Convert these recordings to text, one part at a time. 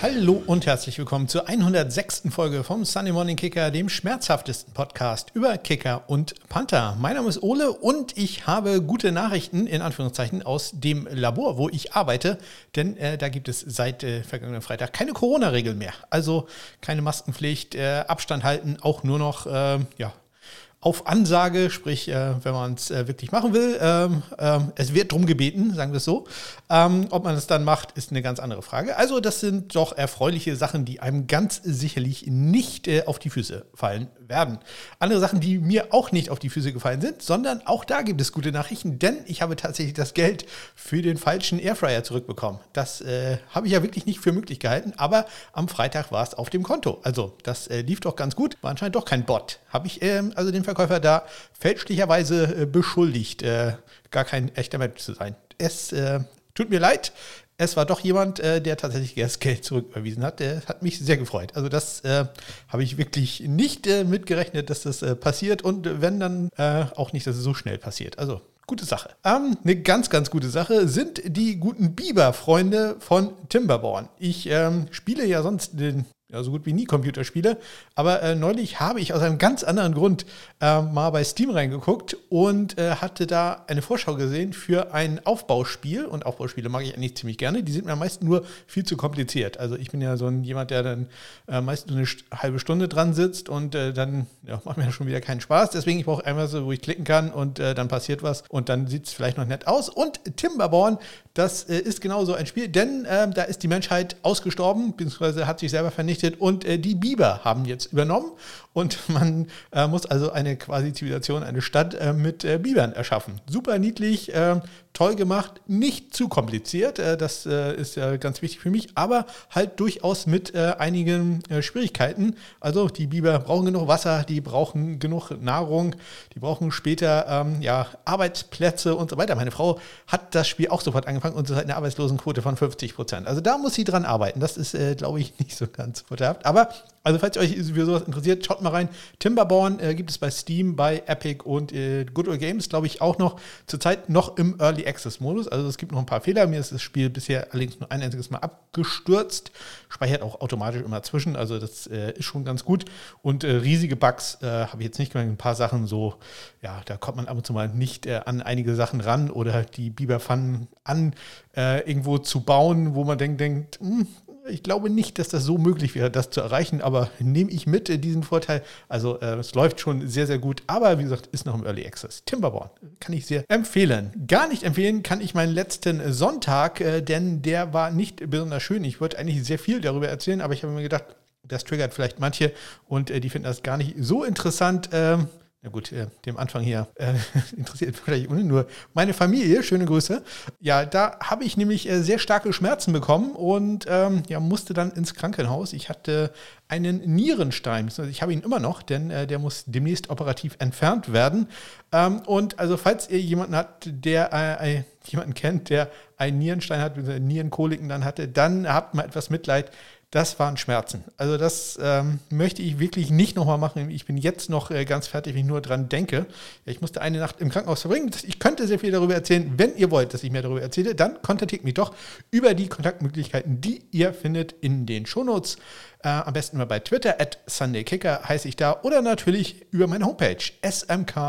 Hallo und herzlich willkommen zur 106. Folge vom Sunday Morning Kicker, dem schmerzhaftesten Podcast über Kicker und Panther. Mein Name ist Ole und ich habe gute Nachrichten in Anführungszeichen aus dem Labor, wo ich arbeite, denn äh, da gibt es seit äh, vergangenen Freitag keine Corona-Regeln mehr. Also keine Maskenpflicht, äh, Abstand halten, auch nur noch ähm, ja, auf Ansage, sprich, äh, wenn man es äh, wirklich machen will. Ähm, ähm, es wird drum gebeten, sagen wir es so. Ähm, ob man es dann macht, ist eine ganz andere Frage. Also, das sind doch erfreuliche Sachen, die einem ganz sicherlich nicht äh, auf die Füße fallen werden. Andere Sachen, die mir auch nicht auf die Füße gefallen sind, sondern auch da gibt es gute Nachrichten, denn ich habe tatsächlich das Geld für den falschen Airfryer zurückbekommen. Das äh, habe ich ja wirklich nicht für möglich gehalten, aber am Freitag war es auf dem Konto. Also, das äh, lief doch ganz gut. War anscheinend doch kein Bot. Habe ich ähm, also den Verkäufer da fälschlicherweise äh, beschuldigt, äh, gar kein echter Mensch zu sein. Es äh, tut mir leid. Es war doch jemand, äh, der tatsächlich das Geld zurücküberwiesen hat. Der hat mich sehr gefreut. Also das äh, habe ich wirklich nicht äh, mitgerechnet, dass das passiert und wenn dann auch nicht, dass es so schnell passiert. Also Gute Sache. Ähm, eine ganz, ganz gute Sache sind die guten Biber-Freunde von Timberborn. Ich ähm, spiele ja sonst den ja, so gut wie nie Computerspiele. Aber äh, neulich habe ich aus einem ganz anderen Grund äh, mal bei Steam reingeguckt und äh, hatte da eine Vorschau gesehen für ein Aufbauspiel. Und Aufbauspiele mag ich eigentlich ziemlich gerne. Die sind mir meist nur viel zu kompliziert. Also ich bin ja so ein jemand, der dann äh, meist eine halbe Stunde dran sitzt und äh, dann ja, macht mir ja schon wieder keinen Spaß. Deswegen ich brauche einmal so, wo ich klicken kann und äh, dann passiert was und dann sieht es vielleicht noch nett aus. Und Timberborn, das ist genau so ein Spiel, denn da ist die Menschheit ausgestorben, beziehungsweise hat sich selber vernichtet vernichtet und äh, die Biber haben jetzt übernommen und man äh, muss also eine quasi Zivilisation, eine Stadt äh, mit äh, Bibern erschaffen. Super niedlich, äh, toll gemacht, nicht zu kompliziert, äh, das ist ja ganz wichtig für mich, aber halt durchaus mit einigen Schwierigkeiten. Also die Biber brauchen genug Wasser, die brauchen genug Nahrung, die brauchen später ähm, ja, Arbeitsplätze und so weiter. Meine Frau hat das Spiel auch sofort angefangen und sie hat eine Arbeitslosenquote von 50 Prozent. Also da muss sie dran arbeiten. Das ist, glaube ich, nicht so ganz vorteilhaft. Aber also falls euch für sowas interessiert, schaut mal rein. Timberborn äh, gibt es bei Steam, bei Epic und äh, Good Old Games, glaube ich, auch noch zurzeit noch im Early Access Modus. Also es gibt noch ein paar Fehler. Mir ist das Spiel bisher allerdings nur ein einziges Mal abgestürzt. Speichert auch automatisch immer zwischen. Also das äh, ist schon ganz gut. Und äh, riesige Bugs äh, habe ich jetzt nicht gemerkt. Ein paar Sachen so, ja, da kommt man ab und zu mal nicht äh, an einige Sachen ran oder die Biberpfannen an irgendwo zu bauen, wo man denkt, denkt, hm, ich glaube nicht, dass das so möglich wäre, das zu erreichen, aber nehme ich mit diesen Vorteil. Also äh, es läuft schon sehr, sehr gut, aber wie gesagt, ist noch im Early Access. Timberborn kann ich sehr empfehlen. Gar nicht empfehlen kann ich meinen letzten Sonntag, äh, denn der war nicht besonders schön. Ich wollte eigentlich sehr viel darüber erzählen, aber ich habe mir gedacht, das triggert vielleicht manche und äh, die finden das gar nicht so interessant. Ähm, na gut, äh, dem Anfang hier äh, interessiert vielleicht nur meine Familie. Schöne Grüße. Ja, da habe ich nämlich äh, sehr starke Schmerzen bekommen und ähm, ja, musste dann ins Krankenhaus. Ich hatte einen Nierenstein. Ich habe ihn immer noch, denn äh, der muss demnächst operativ entfernt werden. Ähm, und also, falls ihr jemanden habt, der äh, jemanden kennt, der einen Nierenstein hat, Nierenkoliken dann hatte, dann habt mal etwas Mitleid das waren Schmerzen. Also das ähm, möchte ich wirklich nicht nochmal machen. Ich bin jetzt noch äh, ganz fertig, wenn ich nur dran denke. Ich musste eine Nacht im Krankenhaus verbringen. Ich könnte sehr viel darüber erzählen. Wenn ihr wollt, dass ich mehr darüber erzähle, dann kontaktiert mich doch über die Kontaktmöglichkeiten, die ihr findet in den Shownotes. Äh, am besten mal bei Twitter, at SundayKicker heiße ich da. Oder natürlich über meine Homepage, smk-blog.de.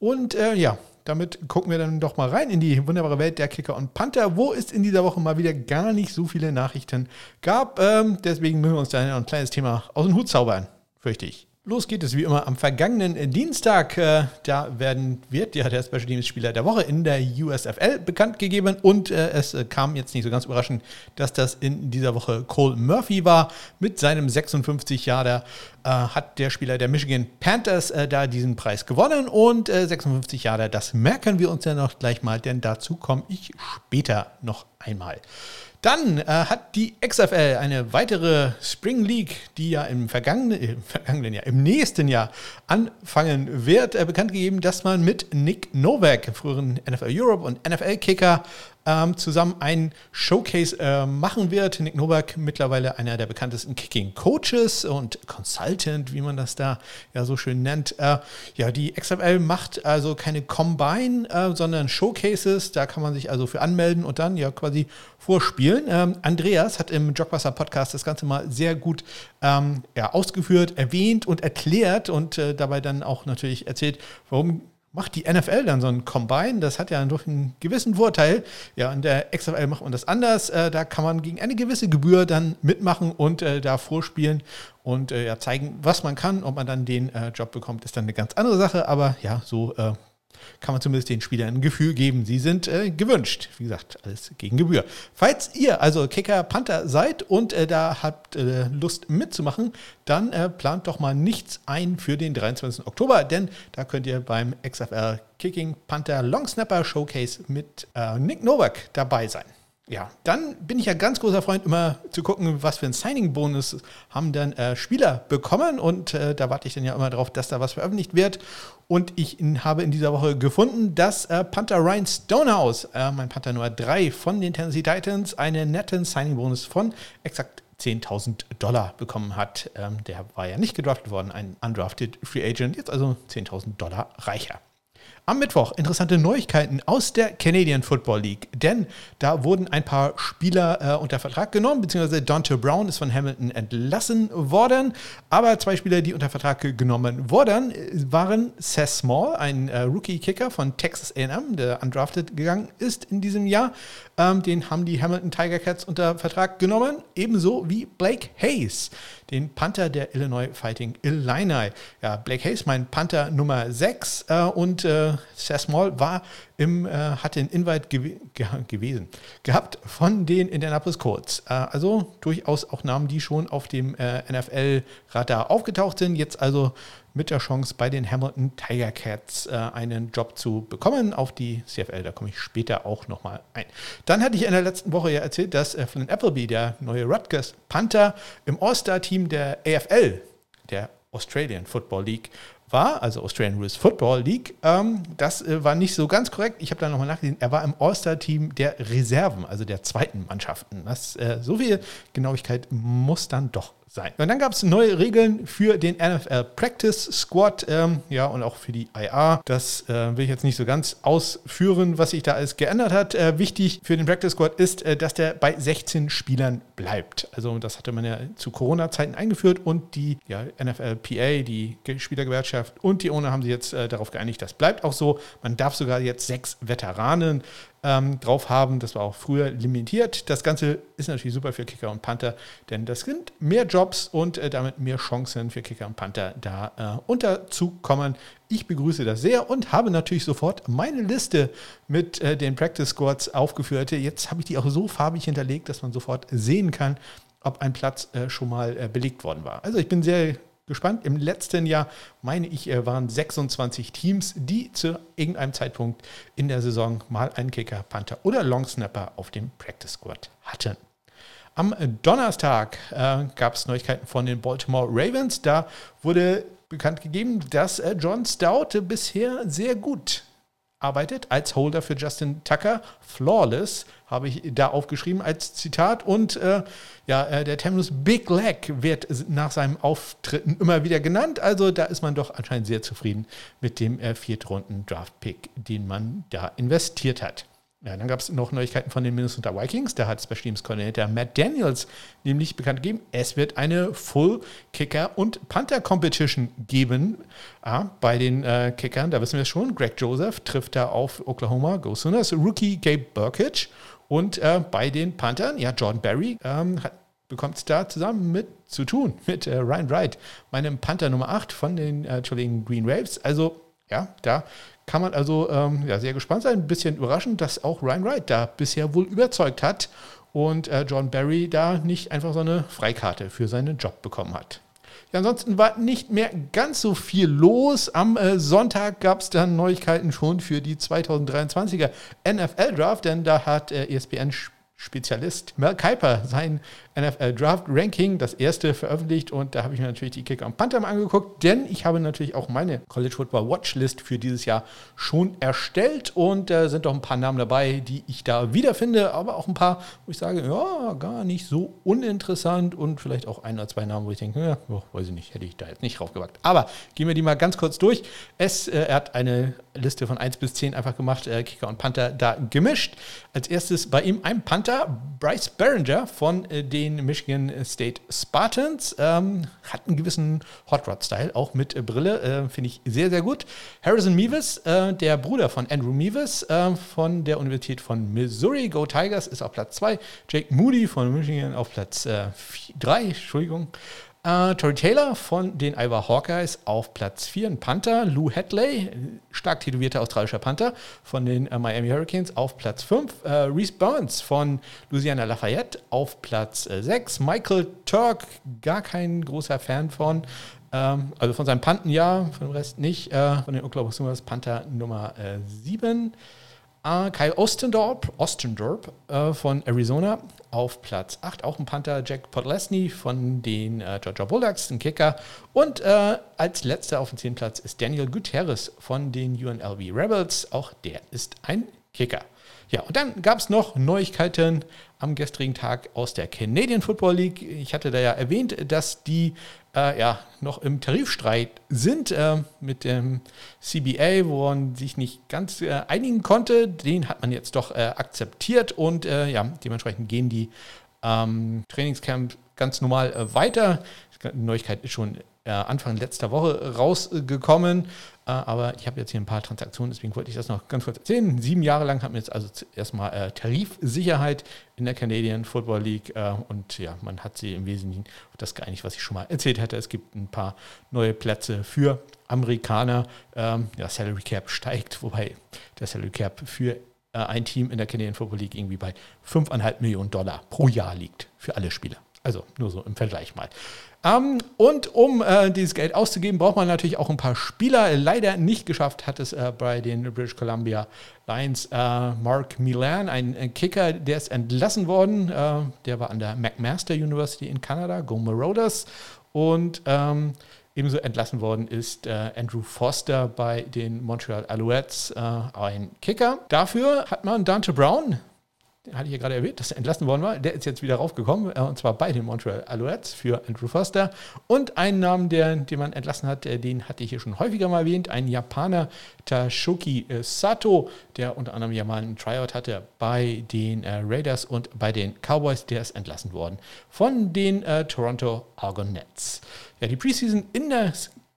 Und äh, ja, damit gucken wir dann doch mal rein in die wunderbare Welt der Kicker und Panther, wo es in dieser Woche mal wieder gar nicht so viele Nachrichten gab. Ähm, deswegen müssen wir uns da ein kleines Thema aus dem Hut zaubern, fürchte ich. Los geht es wie immer am vergangenen Dienstag. Äh, da werden, wird ja der Special Teams Spieler der Woche in der USFL bekannt gegeben und äh, es äh, kam jetzt nicht so ganz überraschend, dass das in dieser Woche Cole Murphy war. Mit seinem 56 Jahre hat der Spieler der Michigan Panthers da diesen Preis gewonnen und 56 Jahre, das merken wir uns ja noch gleich mal, denn dazu komme ich später noch einmal. Dann äh, hat die XFL eine weitere Spring League, die ja im vergangenen, äh, vergangenen Jahr, im nächsten Jahr anfangen wird, äh, bekannt gegeben, dass man mit Nick Novak, früheren NFL Europe und NFL Kicker, ähm, zusammen ein Showcase äh, machen wird. Nick Novak, mittlerweile einer der bekanntesten Kicking-Coaches und Consultant, wie man das da ja so schön nennt. Äh, ja, die XFL macht also keine Combine, äh, sondern Showcases. Da kann man sich also für anmelden und dann ja quasi vorspielen. Ähm, Andreas hat im Jogwasser Podcast das Ganze mal sehr gut ähm, ja, ausgeführt, erwähnt und erklärt und äh, dabei dann auch natürlich erzählt, warum macht die NFL dann so ein Combine. Das hat ja durch einen gewissen Vorteil. Ja, in der XFL macht man das anders. Äh, da kann man gegen eine gewisse Gebühr dann mitmachen und äh, da vorspielen und äh, ja, zeigen, was man kann. Ob man dann den äh, Job bekommt, ist dann eine ganz andere Sache. Aber ja, so äh, kann man zumindest den Spielern ein Gefühl geben, sie sind äh, gewünscht. Wie gesagt, alles gegen Gebühr. Falls ihr also Kicker Panther seid und äh, da habt äh, Lust mitzumachen, dann äh, plant doch mal nichts ein für den 23. Oktober, denn da könnt ihr beim XFL Kicking Panther Long Snapper Showcase mit äh, Nick Novak dabei sein. Ja, dann bin ich ja ganz großer Freund, immer zu gucken, was für ein Signing-Bonus haben dann äh, Spieler bekommen. Und äh, da warte ich dann ja immer darauf, dass da was veröffentlicht wird. Und ich habe in dieser Woche gefunden, dass äh, Panther Ryan Stonehouse, äh, mein Panther Nummer 3 von den Tennessee Titans, einen netten Signing-Bonus von exakt 10.000 Dollar bekommen hat. Ähm, der war ja nicht gedraftet worden, ein undrafted Free Agent, jetzt also 10.000 Dollar reicher. Am Mittwoch interessante Neuigkeiten aus der Canadian Football League, denn da wurden ein paar Spieler äh, unter Vertrag genommen, beziehungsweise Dante Brown ist von Hamilton entlassen worden, aber zwei Spieler, die unter Vertrag genommen wurden, waren Seth Small, ein äh, Rookie-Kicker von Texas A&M, der undrafted gegangen ist in diesem Jahr, ähm, den haben die Hamilton Tiger Cats unter Vertrag genommen, ebenso wie Blake Hayes, den Panther der Illinois Fighting Illini. Ja, Blake Hayes, mein Panther Nummer 6 äh, und äh, Seth Small war im, äh, hatte den Invite gew ge gewesen, gehabt von den Indianapolis Colts. Äh, also durchaus auch Namen, die schon auf dem äh, NFL-Radar aufgetaucht sind. Jetzt also mit der Chance bei den Hamilton Tiger Cats äh, einen Job zu bekommen auf die CFL. Da komme ich später auch nochmal ein. Dann hatte ich in der letzten Woche ja erzählt, dass äh, Flynn Appleby, der neue Rutgers Panther, im All-Star-Team der AFL, der Australian Football League, war, also Australian Rules Football League. Ähm, das äh, war nicht so ganz korrekt. Ich habe da nochmal nachgesehen. Er war im All-Star-Team der Reserven, also der zweiten Mannschaften. Das, äh, so viel Genauigkeit muss dann doch sein. Und dann gab es neue Regeln für den NFL Practice Squad, ähm, ja, und auch für die IA. Das äh, will ich jetzt nicht so ganz ausführen, was sich da alles geändert hat. Äh, wichtig für den Practice Squad ist, äh, dass der bei 16 Spielern bleibt. Also das hatte man ja zu Corona-Zeiten eingeführt und die ja, NFLPA, die Spielergewerkschaft und die Owner haben sich jetzt äh, darauf geeinigt, das bleibt auch so. Man darf sogar jetzt sechs Veteranen ähm, drauf haben. Das war auch früher limitiert. Das Ganze ist natürlich super für Kicker und Panther, denn das sind mehr Jobs und äh, damit mehr Chancen für Kicker und Panther da äh, unterzukommen. Ich begrüße das sehr und habe natürlich sofort meine Liste mit äh, den Practice Squads aufgeführt. Jetzt habe ich die auch so farbig hinterlegt, dass man sofort sehen kann, ob ein Platz äh, schon mal äh, belegt worden war. Also ich bin sehr gespannt. Im letzten Jahr, meine ich, waren 26 Teams, die zu irgendeinem Zeitpunkt in der Saison mal einen Kicker, Panther oder Longsnapper auf dem Practice Squad hatten. Am Donnerstag äh, gab es Neuigkeiten von den Baltimore Ravens. Da wurde bekannt gegeben, dass äh, John Stout bisher sehr gut arbeitet als Holder für Justin Tucker. Flawless habe ich da aufgeschrieben als Zitat. Und äh, ja, äh, der Terminus Big Leg wird nach seinem Auftritten immer wieder genannt. Also da ist man doch anscheinend sehr zufrieden mit dem äh, Viertrunden-Draft-Pick, den man da investiert hat. Ja, dann gab es noch Neuigkeiten von den Minnesota Vikings. Da hat Special Teams Coordinator Matt Daniels nämlich bekannt gegeben, es wird eine Full Kicker und Panther Competition geben. Ah, bei den äh, Kickern, da wissen wir es schon, Greg Joseph trifft da auf Oklahoma Go Sooners, Rookie Gabe Burkage. Und äh, bei den Panthern, ja, Jordan Barry ähm, bekommt es da zusammen mit zu tun, mit äh, Ryan Wright, meinem Panther Nummer 8 von den äh, Green Waves. Also, ja, da kann man also ähm, ja, sehr gespannt sein. Ein bisschen überraschend, dass auch Ryan Wright da bisher wohl überzeugt hat und äh, John Barry da nicht einfach so eine Freikarte für seinen Job bekommen hat. Ja, ansonsten war nicht mehr ganz so viel los. Am äh, Sonntag gab es dann Neuigkeiten schon für die 2023er NFL Draft, denn da hat äh, ESPN Spezialist Mel Kiper sein NFL Draft Ranking, das erste veröffentlicht und da habe ich mir natürlich die Kicker und Panther mal angeguckt, denn ich habe natürlich auch meine College Football Watchlist für dieses Jahr schon erstellt und da äh, sind doch ein paar Namen dabei, die ich da wiederfinde, aber auch ein paar, wo ich sage, ja, gar nicht so uninteressant und vielleicht auch ein oder zwei Namen, wo ich denke, ja, oh, weiß ich nicht, hätte ich da jetzt nicht draufgewagt. Aber gehen wir die mal ganz kurz durch. Es, äh, er hat eine Liste von 1 bis 10 einfach gemacht, äh, Kicker und Panther da gemischt. Als erstes bei ihm ein Panther, Bryce Barringer von äh, den Michigan State Spartans. Ähm, hat einen gewissen Hot Rod-Style, auch mit äh, Brille, äh, finde ich sehr, sehr gut. Harrison Meeves, äh, der Bruder von Andrew Meeves äh, von der Universität von Missouri, Go Tigers, ist auf Platz 2. Jake Moody von Michigan auf Platz 3, Entschuldigung. Uh, Tory Taylor von den Iowa Hawkeyes auf Platz 4, ein Panther. Lou Hadley, stark tätowierter australischer Panther von den uh, Miami Hurricanes auf Platz 5. Uh, äh, Reese Burns von Louisiana Lafayette auf Platz 6. Michael Turk, gar kein großer Fan von. Ähm, also von seinen Panten ja, von dem Rest nicht. von den Oklahoma Sooners Panther Nummer 7. Uh, Kyle Ostendorp, Ostendorp uh, von Arizona auf Platz 8. Auch ein Panther, Jack Podlesny von den uh, Georgia Bulldogs, ein Kicker. Und äh, als letzter auf dem 10. Platz ist Daniel Gutierrez von den UNLV Rebels. Auch der ist ein Kicker. Ja, und dann gab es noch Neuigkeiten am gestrigen Tag aus der Canadian Football League. Ich hatte da ja erwähnt, dass die äh, ja, noch im Tarifstreit sind äh, mit dem CBA, wo man sich nicht ganz äh, einigen konnte. Den hat man jetzt doch äh, akzeptiert und äh, ja, dementsprechend gehen die ähm, Trainingscamp ganz normal äh, weiter. Die Neuigkeit ist schon Anfang letzter Woche rausgekommen. Äh, aber ich habe jetzt hier ein paar Transaktionen, deswegen wollte ich das noch ganz kurz erzählen. Sieben Jahre lang hatten wir jetzt also erstmal äh, Tarifsicherheit in der Canadian Football League äh, und ja, man hat sie im Wesentlichen auf das geeinigt, was ich schon mal erzählt hatte. Es gibt ein paar neue Plätze für Amerikaner. Ähm, ja, Salary Cap steigt, wobei der Salary Cap für äh, ein Team in der Canadian Football League irgendwie bei 5,5 Millionen Dollar pro Jahr liegt für alle Spieler. Also nur so im Vergleich mal. Ähm, und um äh, dieses Geld auszugeben, braucht man natürlich auch ein paar Spieler. Leider nicht geschafft hat es äh, bei den British Columbia Lions äh, Mark Milan, ein, ein, Kicker, der ist entlassen worden. Äh, der war an der McMaster University in Kanada, Go Marauders. Und ähm, ebenso entlassen worden ist äh, Andrew Foster bei den Montreal Alouettes, äh, ein Kicker. Dafür hat man Dante Brown den hatte ich ja gerade erwähnt, dass er entlassen worden war. Der ist jetzt wieder raufgekommen, äh, und zwar bei den Montreal Alouettes für Andrew Foster. Und einen Namen, der, den man entlassen hat, äh, den hatte ich hier schon häufiger mal erwähnt, ein Japaner, Tashuki äh, Sato, der unter anderem ja mal einen Tryout hatte bei den Raiders und bei den Cowboys. Der ist entlassen worden von den äh, Toronto Argonauts. Ja, die Preseason in der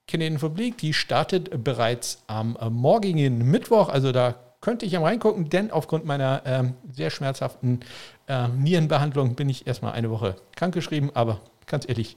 Canadian Football die startet bereits am morgigen Mittwoch, also da könnte ich am reingucken, denn aufgrund meiner ähm, sehr schmerzhaften äh, Nierenbehandlung bin ich erstmal eine Woche krankgeschrieben, aber ganz ehrlich,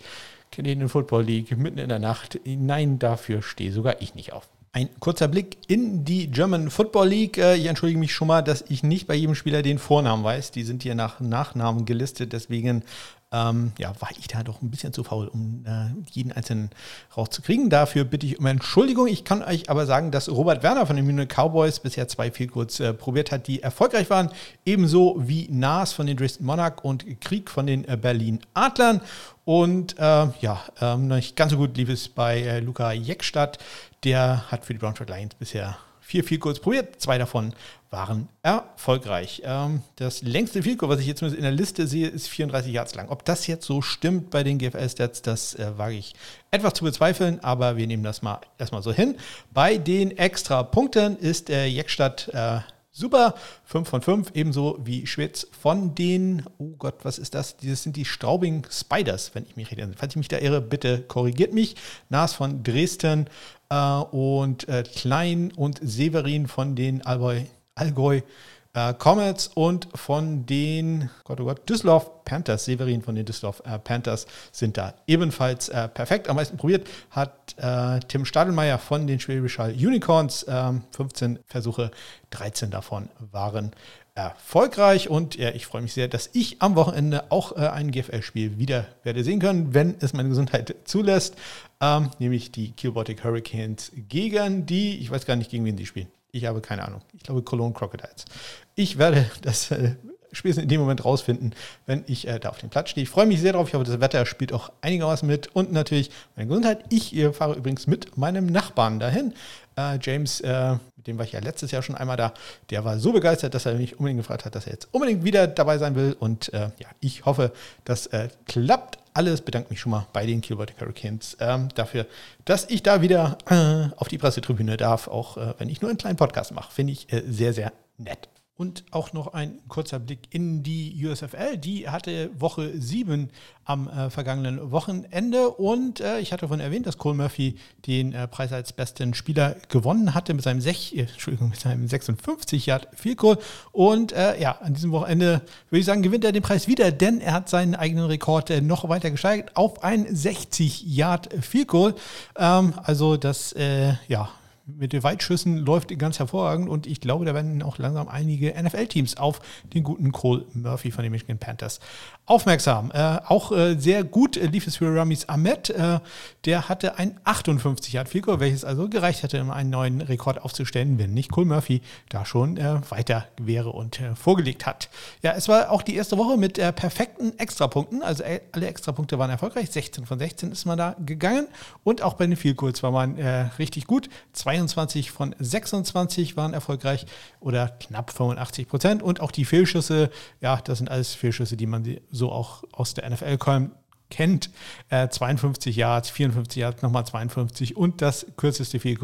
Canadian Football League mitten in der Nacht, nein, dafür stehe sogar ich nicht auf. Ein kurzer Blick in die German Football League. Äh, ich entschuldige mich schon mal, dass ich nicht bei jedem Spieler den Vornamen weiß. Die sind hier nach Nachnamen gelistet. Deswegen ähm, ja, war ich da doch ein bisschen zu faul, um äh, jeden einzelnen rauszukriegen. Dafür bitte ich um Entschuldigung. Ich kann euch aber sagen, dass Robert Werner von den Munich Cowboys bisher zwei kurz äh, probiert hat, die erfolgreich waren. Ebenso wie Nas von den Dresden Monarch und Krieg von den äh, Berlin Adlern. Und äh, ja, ähm, nicht ganz so gut lief es bei äh, Luca Jeckstadt. Der hat für die Braunschweig Lions bisher vier kurz probiert. Zwei davon waren erfolgreich. Ähm, das längste Field was ich jetzt in der Liste sehe, ist 34 Yards lang. Ob das jetzt so stimmt bei den GFL-Stats, das äh, wage ich etwas zu bezweifeln, aber wir nehmen das mal erstmal so hin. Bei den extra Punkten ist äh, Jeckstadt äh, super, 5 von 5, ebenso wie Schwitz von den, oh Gott, was ist das? Das sind die Straubing Spiders, wenn ich mich rede. Falls ich mich da irre, bitte korrigiert mich. Nas von Dresden äh, und äh, Klein und Severin von den Allgäu Allgäu äh, Comets und von den Gott, oh Gott, Düsseldorf Panthers, Severin von den Düsseldorf äh, Panthers sind da ebenfalls äh, perfekt. Am meisten probiert hat äh, Tim Stadelmeier von den Schwäbisch Hall Unicorns. 15 ähm, Versuche, 13 davon waren erfolgreich und ja, ich freue mich sehr, dass ich am Wochenende auch äh, ein GFL-Spiel wieder werde sehen können, wenn es meine Gesundheit zulässt, ähm, nämlich die Kilbotic Hurricanes gegen die, ich weiß gar nicht, gegen wen sie spielen. Ich habe keine Ahnung. Ich glaube Cologne Crocodiles. Ich werde das äh, spätestens in dem Moment rausfinden, wenn ich äh, da auf dem Platz stehe. Ich freue mich sehr drauf. Ich hoffe, das Wetter spielt auch einigermaßen mit und natürlich meine Gesundheit. Ich äh, fahre übrigens mit meinem Nachbarn dahin. Äh, James, äh, mit dem war ich ja letztes Jahr schon einmal da. Der war so begeistert, dass er mich unbedingt gefragt hat, dass er jetzt unbedingt wieder dabei sein will. Und äh, ja, ich hoffe, das klappt alles. Bedanke mich schon mal bei den Kilbert Hurricanes ähm, dafür, dass ich da wieder auf die Pressetribüne darf, auch wenn ich nur einen kleinen Podcast mache. Finde ich sehr, sehr nett. Und auch noch ein kurzer Blick in die USFL. Die hatte Woche 7 am äh, vergangenen Wochenende. Und äh, ich hatte vorhin erwähnt, dass Cole Murphy den äh, Preis als besten Spieler gewonnen hatte mit seinem, sech, äh, seinem 56 Yard Field Goal. Und äh, ja, an diesem Wochenende würde ich sagen, gewinnt er den Preis wieder, denn er hat seinen eigenen Rekord äh, noch weiter gesteigert auf ein 60 Yard Field Goal. Ähm, also das, ja, mit den Weitschüssen läuft ganz hervorragend und ich glaube, da werden auch langsam einige NFL-Teams auf den guten Cole Murphy von den Michigan Panthers aufmerksam. Äh, auch äh, sehr gut äh, lief es für Ramis Ahmed. Äh, der hatte ein 58 Yard Field welches also gereicht hätte, um einen neuen Rekord aufzustellen, wenn nicht Cole Murphy da schon äh, weiter wäre und äh, vorgelegt hat. Ja, es war auch die erste Woche mit perfekten Extrapunkten. Also alle Extrapunkte waren erfolgreich. 16 von 16 ist man da gegangen. Und auch bei den Field Goals war man richtig gut. 22 von 26 waren erfolgreich oder knapp 85 Prozent. Und auch die Fehlschüsse, ja, das sind alles Fehlschüsse, die man so auch aus der NFL kennt. Äh, 52 Yards, 54 Yards, nochmal 52 und das kürzeste Field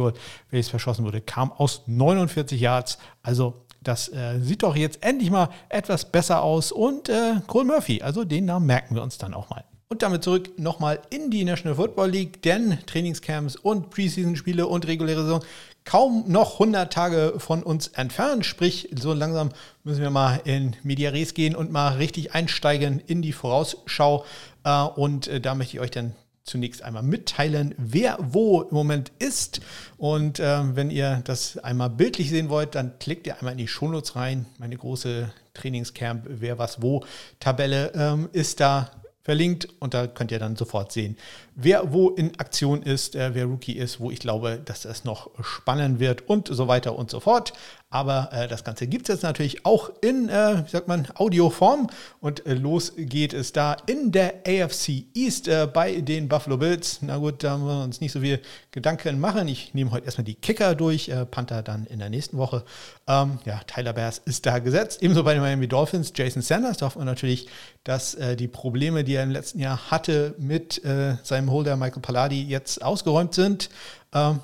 welches verschossen wurde, kam aus 49 Yards. Also das äh, sieht doch jetzt endlich mal etwas besser aus. Und äh, Cole Murphy, also den Namen merken wir uns dann auch mal. Und damit zurück nochmal in die National Football League, denn Trainingscamps und Preseason-Spiele und reguläre Saison kaum noch 100 Tage von uns entfernt. Sprich, so langsam müssen wir mal in Media Res gehen und mal richtig einsteigen in die Vorausschau. Äh, und äh, da möchte ich euch dann zunächst einmal mitteilen, wer wo im Moment ist. Und äh, wenn ihr das einmal bildlich sehen wollt, dann klickt ihr einmal in die Shownotes rein. Meine große Trainingscamp, wer was wo Tabelle ähm, ist da verlinkt und da könnt ihr dann sofort sehen, wer wo in Aktion ist, äh, wer Rookie ist, wo ich glaube, dass es noch spannend wird und so weiter und so fort. Aber äh, das Ganze gibt es jetzt natürlich auch in, äh, wie sagt man, Audioform. Und äh, los geht es da in der AFC East äh, bei den Buffalo Bills. Na gut, da müssen wir uns nicht so viel Gedanken machen. Ich nehme heute erstmal die Kicker durch, äh, Panther dann in der nächsten Woche. Ähm, ja, Tyler Bears ist da gesetzt. Ebenso bei den Miami Dolphins, Jason Sanders. Da hoffen wir natürlich, dass die Probleme, die er im letzten Jahr hatte mit seinem Holder Michael Palladi, jetzt ausgeräumt sind.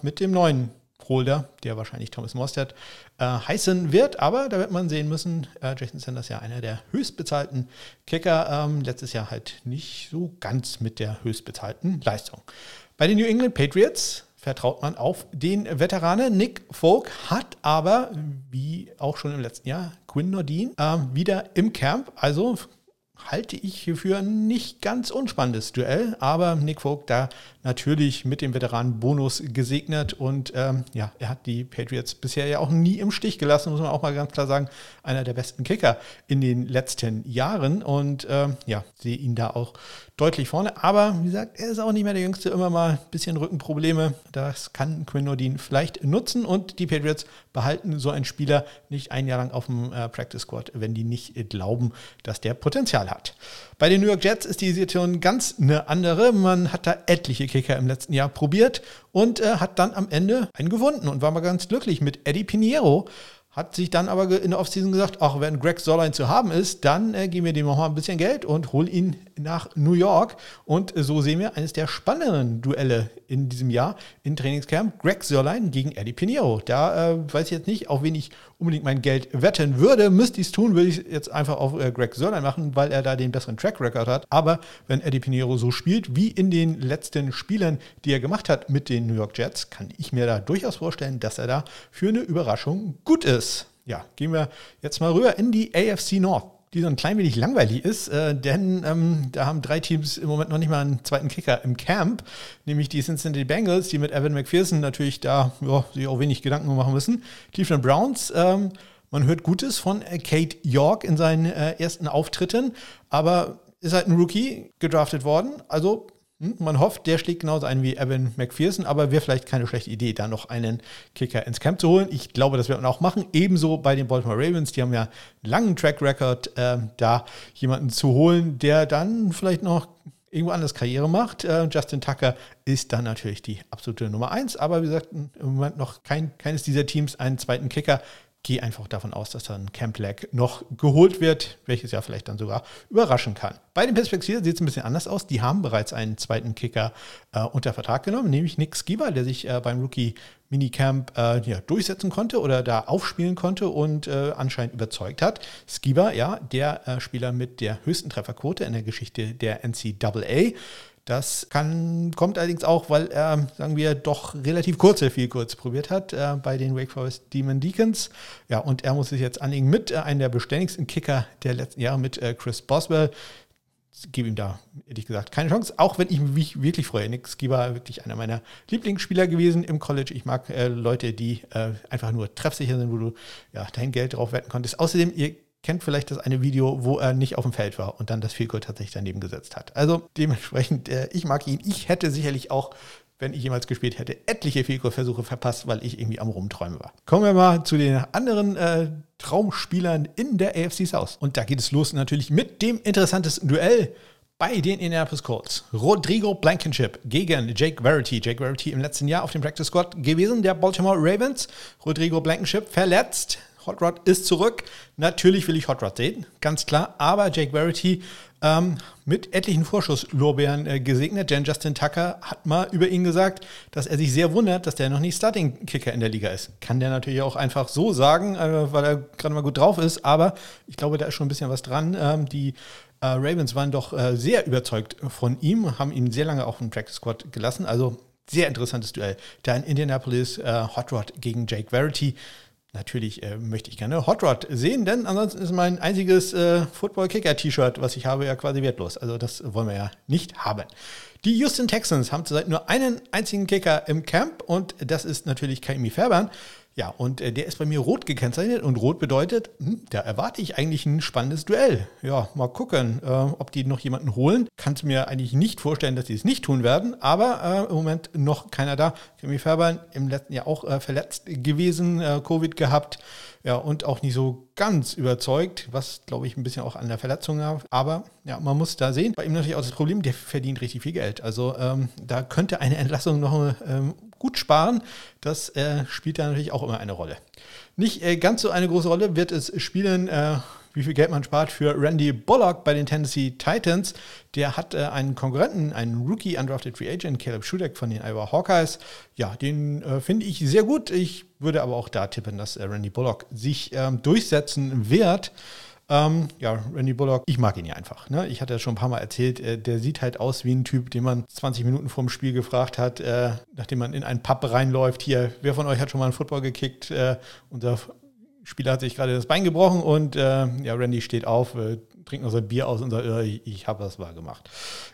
mit dem neuen Holder, der wahrscheinlich Thomas Mostert äh, heißen wird. Aber da wird man sehen müssen, äh, Jason Sanders ja einer der höchstbezahlten Kicker. Ähm, letztes Jahr halt nicht so ganz mit der höchstbezahlten Leistung. Bei den New England Patriots vertraut man auf den Veteranen. Nick Folk hat aber, wie auch schon im letzten Jahr, Quinn Nordin äh, wieder im Camp. Also halte ich für ein nicht ganz unspannendes Duell, aber Nick Vogt da natürlich mit dem Veteranenbonus gesegnet und ähm, ja, er hat die Patriots bisher ja auch nie im Stich gelassen, muss man auch mal ganz klar sagen, einer der besten Kicker in den letzten Jahren und ähm, ja, sehe ihn da auch deutlich vorne, aber wie gesagt, er ist auch nicht mehr der Jüngste, immer mal ein bisschen Rückenprobleme, das kann Quinn Nordin vielleicht nutzen und die Patriots behalten so einen Spieler nicht ein Jahr lang auf dem äh, Practice Squad, wenn die nicht glauben, dass der Potenzial hat. Bei den New York Jets ist die Situation ganz eine andere. Man hat da etliche Kicker im letzten Jahr probiert und äh, hat dann am Ende einen gewonnen und war mal ganz glücklich mit Eddie Pinheiro. Hat sich dann aber in der Offseason gesagt, ach, wenn Greg Sollein zu haben ist, dann äh, geben wir dem noch mal ein bisschen Geld und holen ihn nach New York. Und so sehen wir eines der spannenderen Duelle in diesem Jahr in Trainingscamp. Greg Sollein gegen Eddie Pinheiro. Da äh, weiß ich jetzt nicht, auf wen ich unbedingt mein Geld wetten würde. Müsste ich es tun, würde ich jetzt einfach auf äh, Greg Sollein machen, weil er da den besseren Track Record hat. Aber wenn Eddie Pinheiro so spielt wie in den letzten Spielen, die er gemacht hat mit den New York Jets, kann ich mir da durchaus vorstellen, dass er da für eine Überraschung gut ist ist. Ja, gehen wir jetzt mal rüber in die AFC North, die so ein klein wenig langweilig ist, äh, denn ähm, da haben drei Teams im Moment noch nicht mal einen zweiten Kicker im Camp, nämlich die Cincinnati Bengals, die mit Evan McPherson natürlich da ja, sich auch wenig Gedanken machen müssen. Cleveland Browns, ähm, man hört Gutes von äh, Kate York in seinen äh, ersten Auftritten, aber ist halt ein Rookie gedraftet worden, also man hofft, der schlägt genauso ein wie Evan McPherson, aber wäre vielleicht keine schlechte Idee, da noch einen Kicker ins Camp zu holen. Ich glaube, das wird man auch machen. Ebenso bei den Baltimore Ravens, die haben ja einen langen Track Record, äh, da jemanden zu holen, der dann vielleicht noch irgendwo anders Karriere macht. Äh, Justin Tucker ist dann natürlich die absolute Nummer eins, aber wie gesagt, im Moment noch kein, keines dieser Teams einen zweiten Kicker gehe einfach davon aus, dass dann Camp Lag noch geholt wird, welches ja vielleicht dann sogar überraschen kann. Bei den Perspektiven sieht es ein bisschen anders aus. Die haben bereits einen zweiten Kicker äh, unter Vertrag genommen, nämlich Nick Skiba, der sich äh, beim Rookie Minicamp äh, ja, durchsetzen konnte oder da aufspielen konnte und äh, anscheinend überzeugt hat. Skiba, ja, der äh, Spieler mit der höchsten Trefferquote in der Geschichte der NCAA. Das kann, kommt allerdings auch, weil er, sagen wir, doch relativ kurze viel kurz probiert hat äh, bei den Wake Forest Demon Deacons. Ja, und er muss sich jetzt anlegen mit äh, einem der beständigsten Kicker der letzten Jahre mit äh, Chris Boswell. Gebe ihm da, ehrlich gesagt, keine Chance, auch wenn ich mich wirklich freue. Nick Skiba wirklich einer meiner Lieblingsspieler gewesen im College. Ich mag äh, Leute, die äh, einfach nur treffsicher sind, wo du ja, dein Geld drauf wetten konntest. Außerdem, ihr kennt vielleicht das eine Video, wo er nicht auf dem Feld war und dann das Field tatsächlich daneben gesetzt hat. Also dementsprechend, äh, ich mag ihn. Ich hätte sicherlich auch, wenn ich jemals gespielt hätte, etliche Field Versuche verpasst, weil ich irgendwie am Rumträumen war. Kommen wir mal zu den anderen äh, Traumspielern in der AFC South. Und da geht es los natürlich mit dem interessantesten Duell bei den Indianapolis Colts. Rodrigo Blankenship gegen Jake Verity. Jake Verity im letzten Jahr auf dem Practice Squad gewesen, der Baltimore Ravens. Rodrigo Blankenship verletzt, Hot Rod ist zurück. Natürlich will ich Hot Rod sehen, ganz klar. Aber Jake Verity ähm, mit etlichen Vorschusslorbeeren äh, gesegnet, denn Justin Tucker hat mal über ihn gesagt, dass er sich sehr wundert, dass der noch nicht Starting-Kicker in der Liga ist. Kann der natürlich auch einfach so sagen, äh, weil er gerade mal gut drauf ist. Aber ich glaube, da ist schon ein bisschen was dran. Ähm, die äh, Ravens waren doch äh, sehr überzeugt von ihm, haben ihn sehr lange auch im Practice Squad gelassen. Also sehr interessantes Duell. Da in Indianapolis äh, Hot Rod gegen Jake Verity. Natürlich äh, möchte ich gerne Hot Rod sehen, denn ansonsten ist mein einziges äh, Football-Kicker-T-Shirt, was ich habe, ja quasi wertlos. Also das wollen wir ja nicht haben. Die Houston Texans haben zurzeit nur einen einzigen Kicker im Camp und das ist natürlich Kaimi Fairbairn. Ja, und äh, der ist bei mir rot gekennzeichnet und rot bedeutet, hm, da erwarte ich eigentlich ein spannendes Duell. Ja, mal gucken, äh, ob die noch jemanden holen. Kannst mir eigentlich nicht vorstellen, dass sie es nicht tun werden, aber äh, im Moment noch keiner da. Kimi Färber im letzten Jahr auch äh, verletzt gewesen, äh, Covid gehabt. Ja, und auch nicht so ganz überzeugt, was glaube ich ein bisschen auch an der Verletzung gab. Aber ja, man muss da sehen. Bei ihm natürlich auch das Problem, der verdient richtig viel Geld. Also ähm, da könnte eine Entlassung noch ähm, gut sparen. Das äh, spielt da natürlich auch immer eine Rolle. Nicht äh, ganz so eine große Rolle wird es spielen, äh, wie viel Geld man spart für Randy Bullock bei den Tennessee Titans. Der hat äh, einen Konkurrenten, einen Rookie Undrafted Free Agent, Caleb Schudeck von den Iowa Hawkeyes. Ja, den äh, finde ich sehr gut. Ich würde aber auch da tippen, dass äh, Randy Bullock sich ähm, durchsetzen wird. Ähm, ja, Randy Bullock, ich mag ihn ja einfach. Ne? Ich hatte ja schon ein paar Mal erzählt, äh, der sieht halt aus wie ein Typ, den man 20 Minuten vorm Spiel gefragt hat, äh, nachdem man in einen Pub reinläuft. Hier, wer von euch hat schon mal einen Football gekickt? Äh, unser Spieler hat sich gerade das Bein gebrochen und äh, ja, Randy steht auf, äh, trinkt noch sein Bier aus und sagt, äh, ich, habe das wahr gemacht.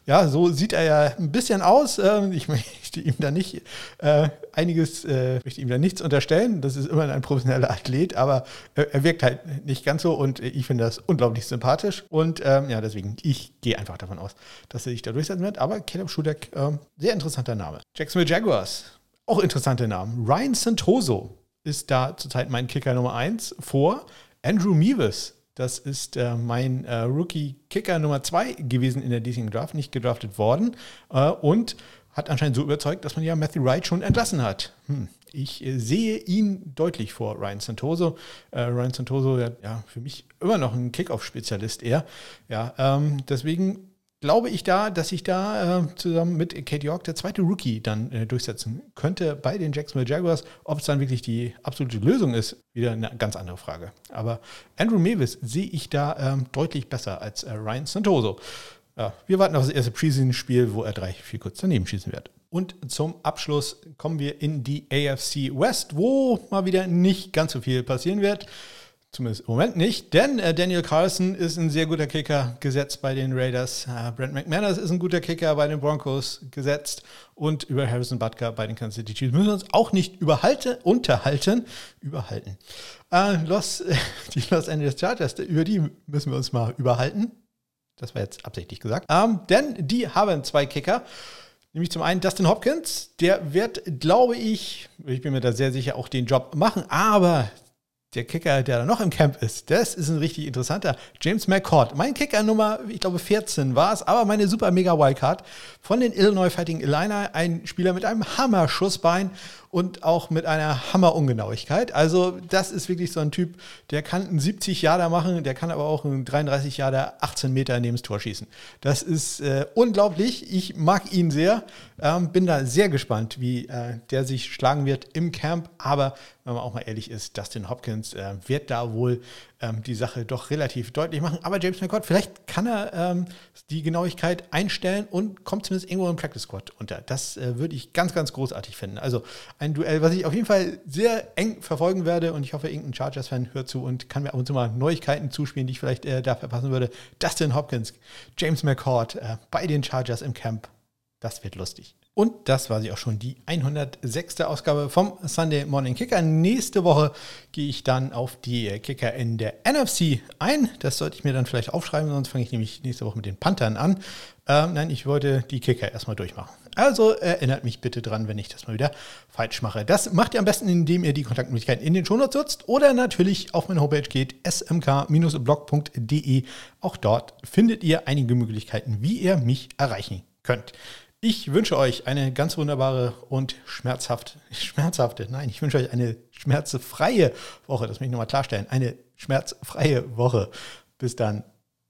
Ja, so sieht er ja ein bisschen aus. Ähm, ich möchte ihm da nicht äh, einiges, äh, möchte ihm da nichts unterstellen. Das ist immer ein professioneller Athlet, aber äh, er wirkt halt nicht ganz so und ich finde das unglaublich sympathisch. Und ähm, ja, deswegen, ich gehe einfach davon aus, dass er sich da durchsetzen wird. Aber Caleb Schudeck, ähm, sehr interessanter Name. Jacksonville Jaguars, auch interessante Namen. Ryan Santoso ist da zurzeit mein Kicker Nummer 1 vor Andrew Meavis. Das ist äh, mein äh, Rookie-Kicker Nummer 2 gewesen in der diesjährigen Draft, nicht gedraftet worden. Äh, und hat anscheinend so überzeugt, dass man ja Matthew Wright schon entlassen hat. Hm. Ich äh, sehe ihn deutlich vor Ryan Santoso. Äh, Ryan Santoso, ja, für mich immer noch ein Kickoff-Spezialist eher. Ja, ähm, deswegen glaube ich da, dass sich da äh, zusammen mit Kate York der zweite Rookie dann äh, durchsetzen könnte bei den Jacksonville Jaguars. Ob es dann wirklich die absolute Lösung ist, wieder eine ganz andere Frage. Aber Andrew Mavis sehe ich da ähm, deutlich besser als äh, Ryan Santoso. Ja, wir warten auf das erste Preseason-Spiel, wo er drei, vier kurz daneben schießen wird. Und zum Abschluss kommen wir in die AFC West, wo mal wieder nicht ganz so viel passieren wird. Zumindest im Moment nicht, denn äh, Daniel Carlson ist ein sehr guter Kicker gesetzt bei den Raiders. Äh, Brent McManus ist ein guter Kicker bei den Broncos gesetzt und über Harrison Butker bei den Kansas City Chiefs müssen wir uns auch nicht überhalten, unterhalten, überhalten. Äh, Los, die Los Angeles Chargers, über die müssen wir uns mal überhalten. Das war jetzt absichtlich gesagt. Ähm, denn die haben zwei Kicker. Nämlich zum einen Dustin Hopkins, der wird, glaube ich, ich bin mir da sehr sicher, auch den Job machen, aber der Kicker, der da noch im Camp ist, das ist ein richtig interessanter. James McCord. Mein Kicker Nummer, ich glaube 14 war es, aber meine super mega Wildcard von den Illinois Fighting Illini. Ein Spieler mit einem Hammer-Schussbein und auch mit einer Hammer-Ungenauigkeit. Also, das ist wirklich so ein Typ, der kann einen 70 Jahre machen, der kann aber auch einen 33 Jahre 18 Meter neben das Tor schießen. Das ist äh, unglaublich. Ich mag ihn sehr. Ähm, bin da sehr gespannt, wie äh, der sich schlagen wird im Camp. Aber wenn man auch mal ehrlich ist, Dustin Hopkins äh, wird da wohl ähm, die Sache doch relativ deutlich machen. Aber James McCord, vielleicht kann er ähm, die Genauigkeit einstellen und kommt zumindest irgendwo im Practice Squad unter. Das äh, würde ich ganz, ganz großartig finden. Also ein Duell, was ich auf jeden Fall sehr eng verfolgen werde und ich hoffe, irgendein Chargers-Fan hört zu und kann mir ab und zu mal Neuigkeiten zuspielen, die ich vielleicht äh, da verpassen würde. Dustin Hopkins, James McCord äh, bei den Chargers im Camp. Das wird lustig. Und das war sie auch schon, die 106. Ausgabe vom Sunday Morning Kicker. Nächste Woche gehe ich dann auf die Kicker in der NFC ein. Das sollte ich mir dann vielleicht aufschreiben, sonst fange ich nämlich nächste Woche mit den Panthern an. Ähm, nein, ich wollte die Kicker erstmal durchmachen. Also erinnert mich bitte dran, wenn ich das mal wieder falsch mache. Das macht ihr am besten, indem ihr die Kontaktmöglichkeiten in den Shownotes nutzt oder natürlich auf meine Homepage geht, smk-blog.de. Auch dort findet ihr einige Möglichkeiten, wie ihr mich erreichen könnt. Ich wünsche euch eine ganz wunderbare und schmerzhaft, schmerzhafte, nein, ich wünsche euch eine schmerzfreie Woche. Das möchte ich nochmal klarstellen. Eine schmerzfreie Woche. Bis dann.